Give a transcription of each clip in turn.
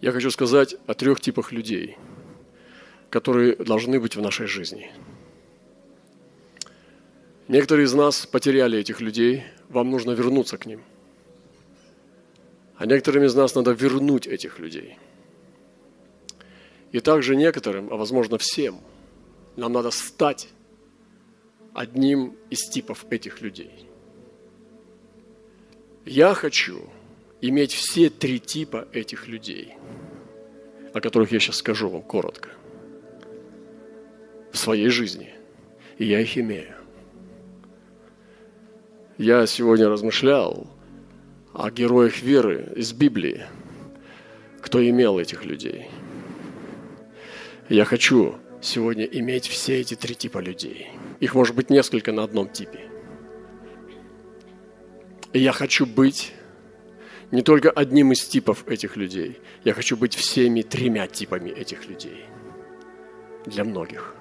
Я хочу сказать о трех типах людей, которые должны быть в нашей жизни. Некоторые из нас потеряли этих людей, вам нужно вернуться к ним. А некоторым из нас надо вернуть этих людей. И также некоторым, а возможно всем, нам надо стать одним из типов этих людей. Я хочу иметь все три типа этих людей, о которых я сейчас скажу вам коротко, в своей жизни. И я их имею. Я сегодня размышлял о героях веры из Библии, кто имел этих людей. Я хочу сегодня иметь все эти три типа людей. Их может быть несколько на одном типе. И я хочу быть не только одним из типов этих людей. Я хочу быть всеми тремя типами этих людей. Для многих.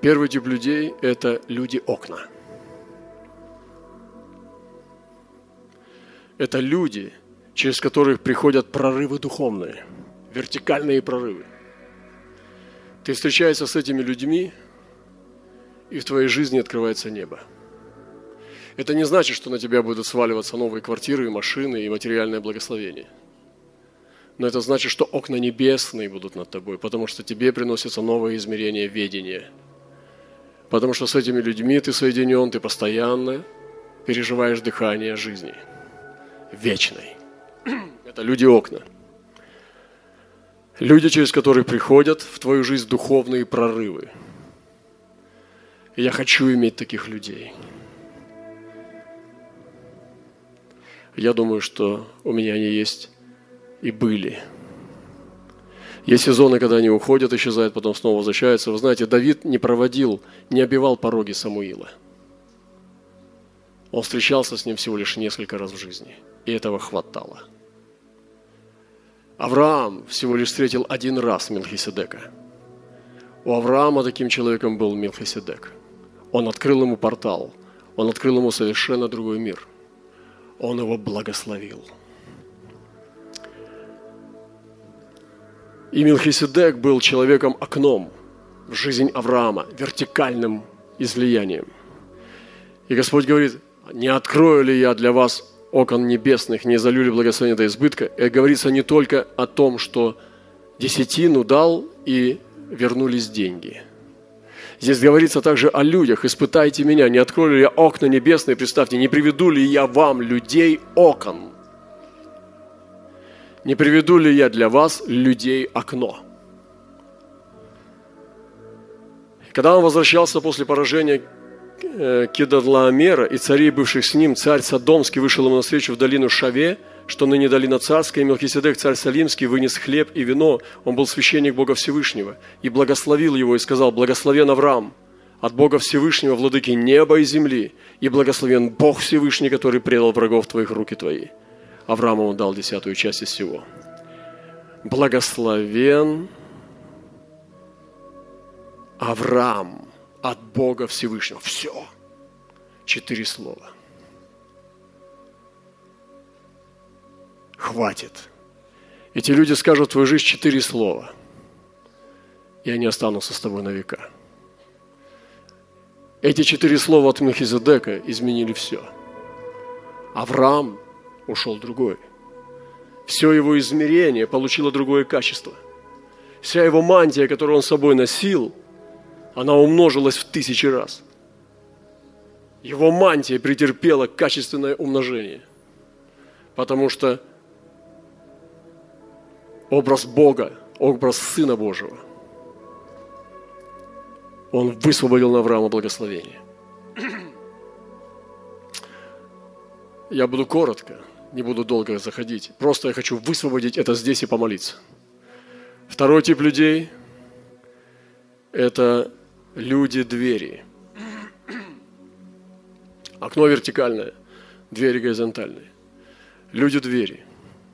Первый тип людей – это люди-окна. Это люди, через которых приходят прорывы духовные, вертикальные прорывы. Ты встречаешься с этими людьми, и в твоей жизни открывается небо – это не значит, что на тебя будут сваливаться новые квартиры, и машины и материальное благословение. Но это значит, что окна небесные будут над тобой, потому что тебе приносится новое измерение ведения. Потому что с этими людьми ты соединен, ты постоянно переживаешь дыхание жизни. Вечной. Это люди-окна. Люди, через которые приходят в твою жизнь духовные прорывы. И я хочу иметь таких людей – Я думаю, что у меня они есть и были. Есть сезоны, когда они уходят, исчезают, потом снова возвращаются. Вы знаете, Давид не проводил, не обивал пороги Самуила. Он встречался с ним всего лишь несколько раз в жизни, и этого хватало. Авраам всего лишь встретил один раз Мелхиседека. У Авраама таким человеком был Мелхиседек. Он открыл ему портал, он открыл ему совершенно другой мир – он его благословил. И Милхиседек был человеком-окном в жизнь Авраама, вертикальным излиянием. И Господь говорит, не открою ли я для вас окон небесных, не залю ли благословение до избытка. И говорится не только о том, что десятину дал и вернулись деньги – Здесь говорится также о людях. «Испытайте меня, не открою ли я окна небесные, представьте, не приведу ли я вам людей окон? Не приведу ли я для вас людей окно?» Когда он возвращался после поражения э, Кедорлаомера и царей, бывших с ним, царь Содомский вышел ему навстречу в долину Шаве – что ныне долина царская, и Мелхиседек, царь Салимский, вынес хлеб и вино, он был священник Бога Всевышнего, и благословил его, и сказал, благословен Авраам, от Бога Всевышнего, владыки неба и земли, и благословен Бог Всевышний, который предал врагов твоих руки твои. Аврааму он дал десятую часть из всего. Благословен Авраам от Бога Всевышнего. Все. Четыре слова. Хватит. Эти люди скажут твою жизнь четыре слова, и они останутся с тобой на века. Эти четыре слова от Мехизедека изменили все. Авраам ушел другой. Все его измерение получило другое качество. Вся его мантия, которую он с собой носил, она умножилась в тысячи раз. Его мантия претерпела качественное умножение. Потому что образ Бога, образ Сына Божьего. Он высвободил на Авраама благословение. Я буду коротко, не буду долго заходить. Просто я хочу высвободить это здесь и помолиться. Второй тип людей – это люди-двери. Окно вертикальное, двери горизонтальные. Люди-двери.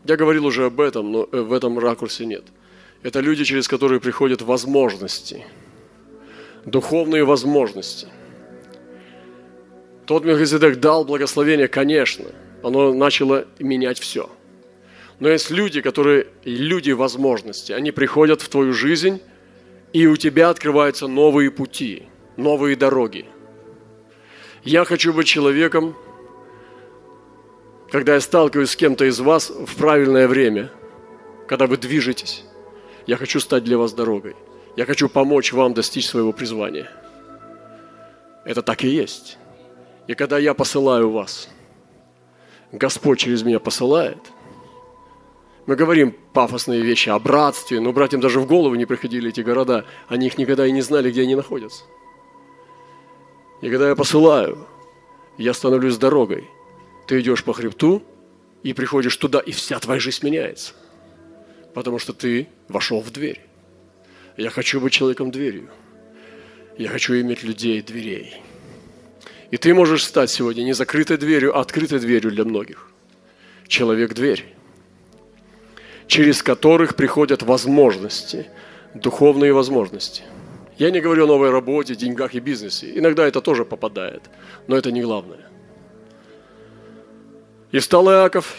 Я говорил уже об этом, но э, в этом ракурсе нет. Это люди, через которые приходят возможности, духовные возможности. Тот Мелхиседек дал благословение, конечно, оно начало менять все. Но есть люди, которые люди возможности. Они приходят в твою жизнь, и у тебя открываются новые пути, новые дороги. Я хочу быть человеком, когда я сталкиваюсь с кем-то из вас в правильное время, когда вы движетесь, я хочу стать для вас дорогой. Я хочу помочь вам достичь своего призвания. Это так и есть. И когда я посылаю вас, Господь через меня посылает, мы говорим пафосные вещи о братстве, но братьям даже в голову не приходили эти города. Они их никогда и не знали, где они находятся. И когда я посылаю, я становлюсь дорогой. Ты идешь по хребту и приходишь туда, и вся твоя жизнь меняется. Потому что ты вошел в дверь. Я хочу быть человеком дверью. Я хочу иметь людей дверей. И ты можешь стать сегодня не закрытой дверью, а открытой дверью для многих. Человек-дверь, через которых приходят возможности, духовные возможности. Я не говорю о новой работе, деньгах и бизнесе. Иногда это тоже попадает, но это не главное. И встал Иаков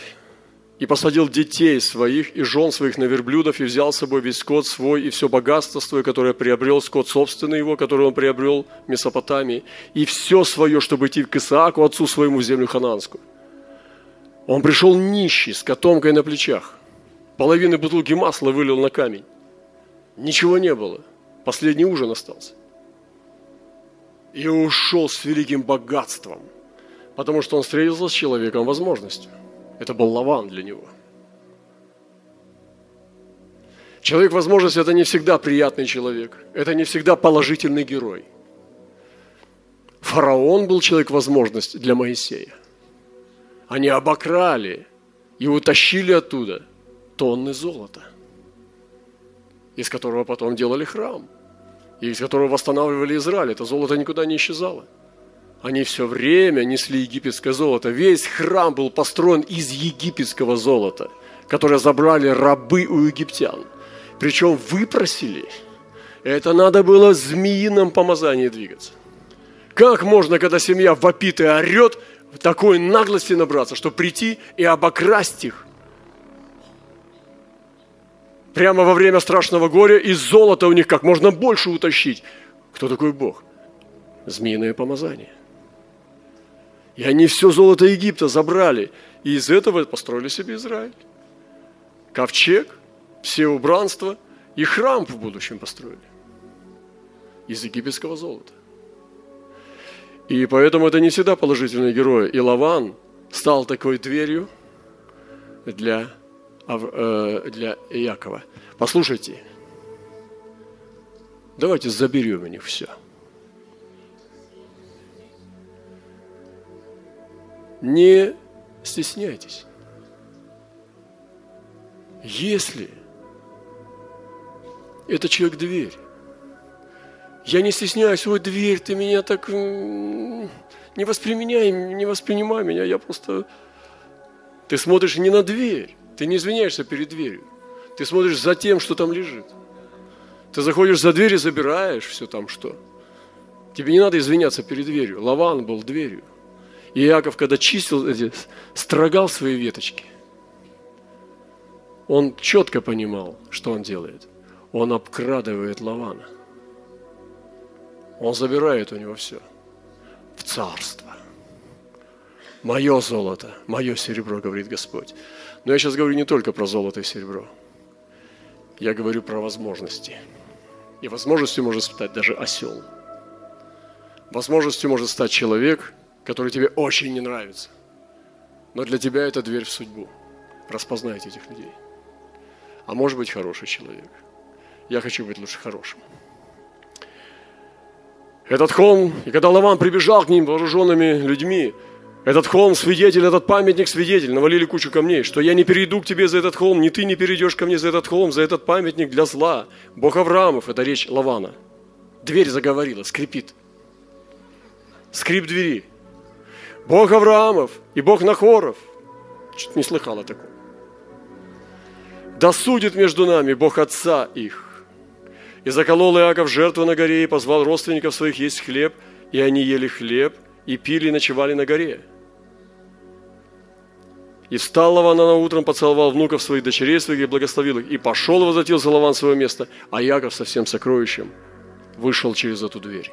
и посадил детей своих и жен своих на верблюдов, и взял с собой весь скот свой и все богатство свое, которое приобрел, скот собственный его, который он приобрел в Месопотамии, и все свое, чтобы идти к Исааку, отцу своему, в землю хананскую. Он пришел нищий, с котомкой на плечах. Половины бутылки масла вылил на камень. Ничего не было. Последний ужин остался. И ушел с великим богатством, потому что он встретился с человеком возможностью – это был Лаван для него. Человек возможности – это не всегда приятный человек. Это не всегда положительный герой. Фараон был человек возможность для Моисея. Они обокрали и утащили оттуда тонны золота, из которого потом делали храм, и из которого восстанавливали Израиль. Это золото никуда не исчезало. Они все время несли египетское золото. Весь храм был построен из египетского золота, которое забрали рабы у египтян. Причем выпросили. Это надо было в змеином помазании двигаться. Как можно, когда семья вопит и орет, такой наглости набраться, чтобы прийти и обокрасть их? Прямо во время страшного горя из золота у них как можно больше утащить. Кто такой Бог? Змеиное помазание – и они все золото Египта забрали. И из этого построили себе Израиль. Ковчег, все убранства и храм в будущем построили. Из египетского золота. И поэтому это не всегда положительные герои. И Лаван стал такой дверью для, э, для Якова. Послушайте, давайте заберем у них все – не стесняйтесь. Если это человек дверь, я не стесняюсь, ой, дверь, ты меня так не восприменяй, не воспринимай меня, я просто... Ты смотришь не на дверь, ты не извиняешься перед дверью, ты смотришь за тем, что там лежит. Ты заходишь за дверь и забираешь все там, что. Тебе не надо извиняться перед дверью. Лаван был дверью. И Иаков, когда чистил, строгал свои веточки, он четко понимал, что он делает. Он обкрадывает Лавана. Он забирает у него все. В царство. Мое золото, мое серебро, говорит Господь. Но я сейчас говорю не только про золото и серебро. Я говорю про возможности. И возможностью может стать даже осел. Возможностью может стать человек – который тебе очень не нравится. Но для тебя это дверь в судьбу. Распознайте этих людей. А может быть хороший человек. Я хочу быть лучше хорошим. Этот холм, и когда Лаван прибежал к ним вооруженными людьми, этот холм свидетель, этот памятник свидетель, навалили кучу камней, что я не перейду к тебе за этот холм, ни ты не перейдешь ко мне за этот холм, за этот памятник для зла. Бог Авраамов, это речь Лавана. Дверь заговорила, скрипит. Скрип двери. Бог Авраамов и Бог Нахоров. Чуть не слыхала такого. Да судит между нами Бог Отца их. И заколол Иаков жертву на горе и позвал родственников своих есть хлеб, и они ели хлеб, и пили, и ночевали на горе. И встал Лаван на утром, поцеловал внуков своих дочерей своих и благословил их. И пошел и возвратился Лаван в свое место, а Яков со всем сокровищем вышел через эту дверь.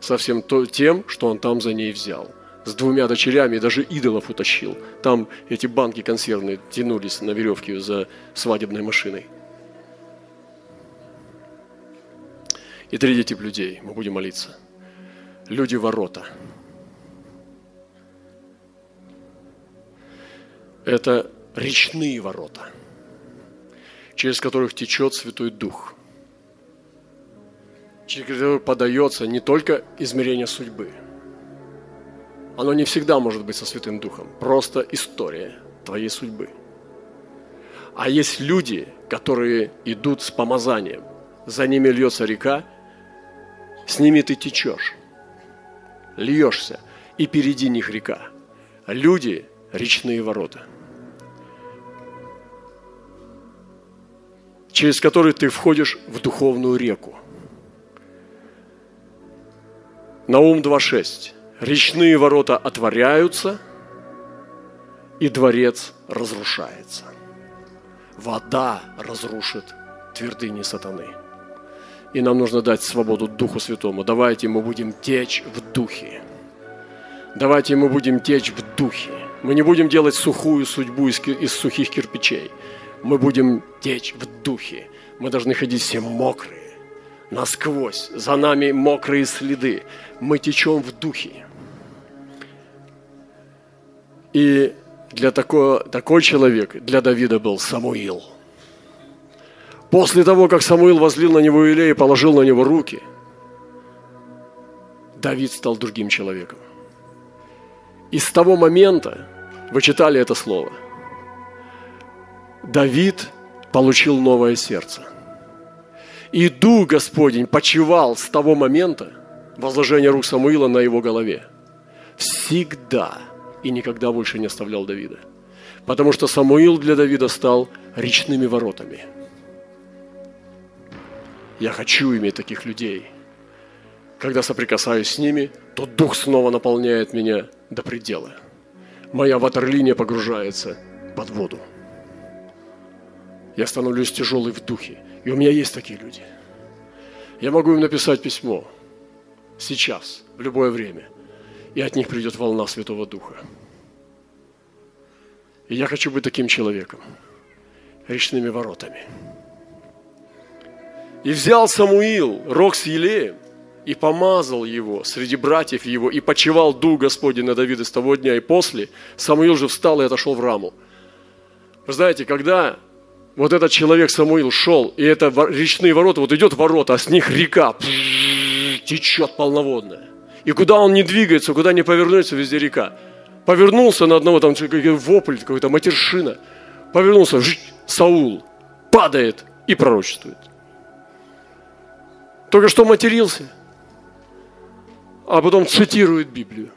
Со всем тем, что он там за ней взял. С двумя дочерями, даже идолов утащил. Там эти банки консервные тянулись на веревке за свадебной машиной. И третий тип людей, мы будем молиться. Люди ворота – это речные ворота, через которых течет Святой Дух, через которые подается не только измерение судьбы. Оно не всегда может быть со Святым Духом, просто история твоей судьбы. А есть люди, которые идут с помазанием, за ними льется река, с ними ты течешь, льешься, и впереди них река. Люди – речные ворота – через который ты входишь в духовную реку. Наум 2.6. Речные ворота отворяются, и дворец разрушается. Вода разрушит твердыни сатаны. И нам нужно дать свободу Духу Святому. Давайте мы будем течь в Духе. Давайте мы будем течь в Духе. Мы не будем делать сухую судьбу из, из сухих кирпичей мы будем течь в духе. Мы должны ходить все мокрые, насквозь. За нами мокрые следы. Мы течем в духе. И для такого, такой человек, для Давида был Самуил. После того, как Самуил возлил на него Илея и положил на него руки, Давид стал другим человеком. И с того момента, вы читали это слово – Давид получил новое сердце. И Дух Господень почивал с того момента возложения рук Самуила на его голове. Всегда и никогда больше не оставлял Давида. Потому что Самуил для Давида стал речными воротами. Я хочу иметь таких людей. Когда соприкасаюсь с ними, то Дух снова наполняет меня до предела. Моя ватерлиния погружается под воду я становлюсь тяжелый в духе. И у меня есть такие люди. Я могу им написать письмо сейчас, в любое время, и от них придет волна Святого Духа. И я хочу быть таким человеком, речными воротами. И взял Самуил рог с елеем и помазал его среди братьев его, и почевал Дух Господень на Давида с того дня и после. Самуил же встал и отошел в раму. Вы знаете, когда вот этот человек Самуил шел, и это речные ворота, вот идет ворота, а с них река течет полноводная. И куда он не двигается, куда не повернется, везде река. Повернулся на одного, там вопль, какой-то матершина. Повернулся, Саул падает и пророчествует. Только что матерился, а потом цитирует Библию.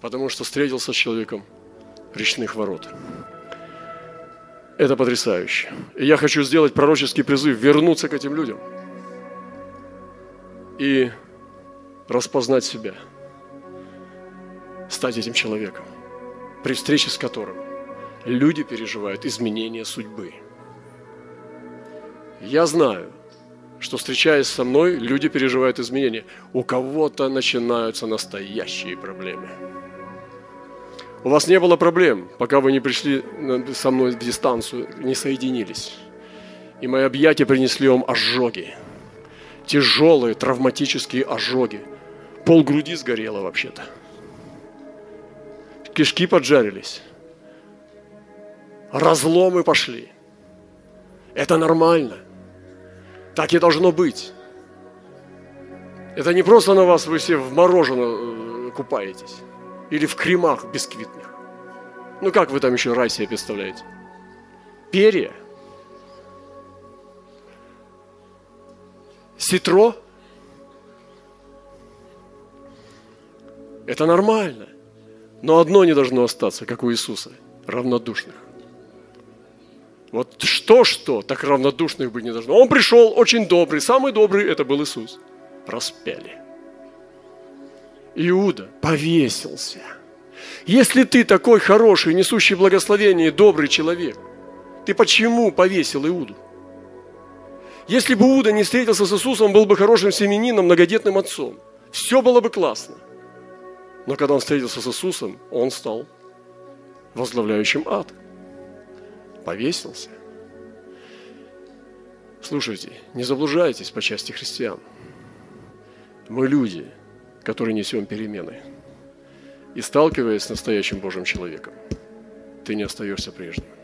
Потому что встретился с человеком речных ворот. Это потрясающе. И я хочу сделать пророческий призыв, вернуться к этим людям и распознать себя, стать этим человеком, при встрече с которым люди переживают изменения судьбы. Я знаю, что встречаясь со мной, люди переживают изменения. У кого-то начинаются настоящие проблемы – у вас не было проблем, пока вы не пришли со мной в дистанцию, не соединились. И мои объятия принесли вам ожоги. Тяжелые травматические ожоги. Пол груди сгорело вообще-то. Кишки поджарились. Разломы пошли. Это нормально. Так и должно быть. Это не просто на вас вы все в мороженое э, купаетесь или в кремах бисквитных. Ну как вы там еще рай себе представляете? Перья. Ситро. Это нормально. Но одно не должно остаться, как у Иисуса, равнодушных. Вот что-что, так равнодушных быть не должно. Он пришел очень добрый, самый добрый это был Иисус. Распяли. Иуда повесился. Если ты такой хороший, несущий благословение добрый человек, ты почему повесил Иуду? Если бы Иуда не встретился с Иисусом, он был бы хорошим семенином, многодетным отцом. Все было бы классно. Но когда он встретился с Иисусом, он стал возглавляющим ад. Повесился. Слушайте, не заблуждайтесь по части христиан. Мы люди, которые несем перемены. И сталкиваясь с настоящим Божьим человеком, ты не остаешься прежним.